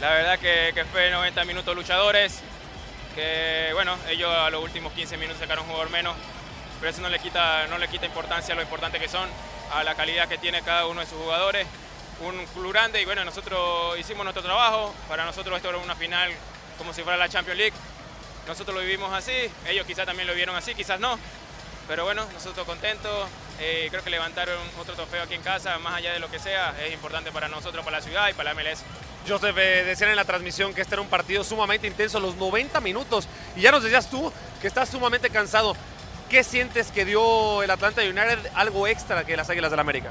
La verdad que, fue 90 minutos luchadores, que bueno, ellos a los últimos 15 minutos sacaron un jugador menos, pero eso no le quita, no le quita importancia a lo importante que son, a la calidad que tiene cada uno de sus jugadores. Un club grande y bueno, nosotros hicimos nuestro trabajo, para nosotros esto era una final como si fuera la Champions League. Nosotros lo vivimos así, ellos quizás también lo vieron así, quizás no, pero bueno, nosotros contentos, eh, creo que levantaron otro trofeo aquí en casa, más allá de lo que sea, es importante para nosotros, para la ciudad y para la MLS. Joseph, eh, decían en la transmisión que este era un partido sumamente intenso, los 90 minutos. Y ya nos decías tú que estás sumamente cansado. ¿Qué sientes que dio el Atlanta United algo extra que las Águilas del América?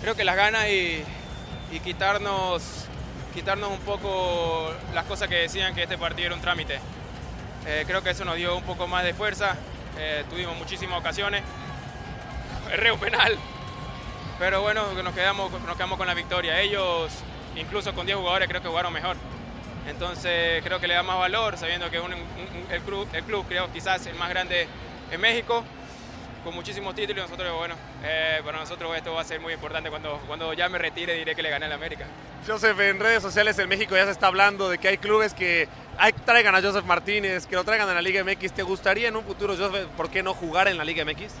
Creo que las ganas y, quitarnos, quitarnos un poco las cosas que decían que este partido era un trámite. Eh, creo que eso nos dio un poco más de fuerza. Eh, tuvimos muchísimas ocasiones. Erré un penal. Pero bueno, nos quedamos, nos quedamos con la victoria. Ellos incluso con 10 jugadores creo que jugaron mejor. Entonces creo que le da más valor, sabiendo que un, un, el, club, el club creo quizás el más grande en México, con muchísimos títulos, y nosotros, bueno, eh, para nosotros esto va a ser muy importante. Cuando, cuando ya me retire diré que le gané al América. Joseph, en redes sociales en México ya se está hablando de que hay clubes que hay, traigan a Joseph Martínez, que lo traigan a la Liga MX. ¿Te gustaría en un futuro, Joseph, por qué no jugar en la Liga MX?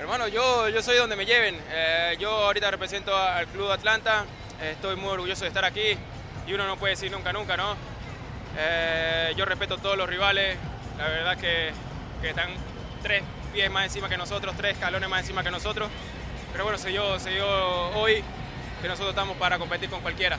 Hermano, yo, yo soy donde me lleven. Eh, yo ahorita represento al Club Atlanta. Estoy muy orgulloso de estar aquí y uno no puede decir nunca, nunca, ¿no? Eh, yo respeto a todos los rivales, la verdad que, que, están tres pies más encima que nosotros, tres escalones más encima que nosotros, pero bueno, se dio, se dio hoy que nosotros estamos para competir con cualquiera.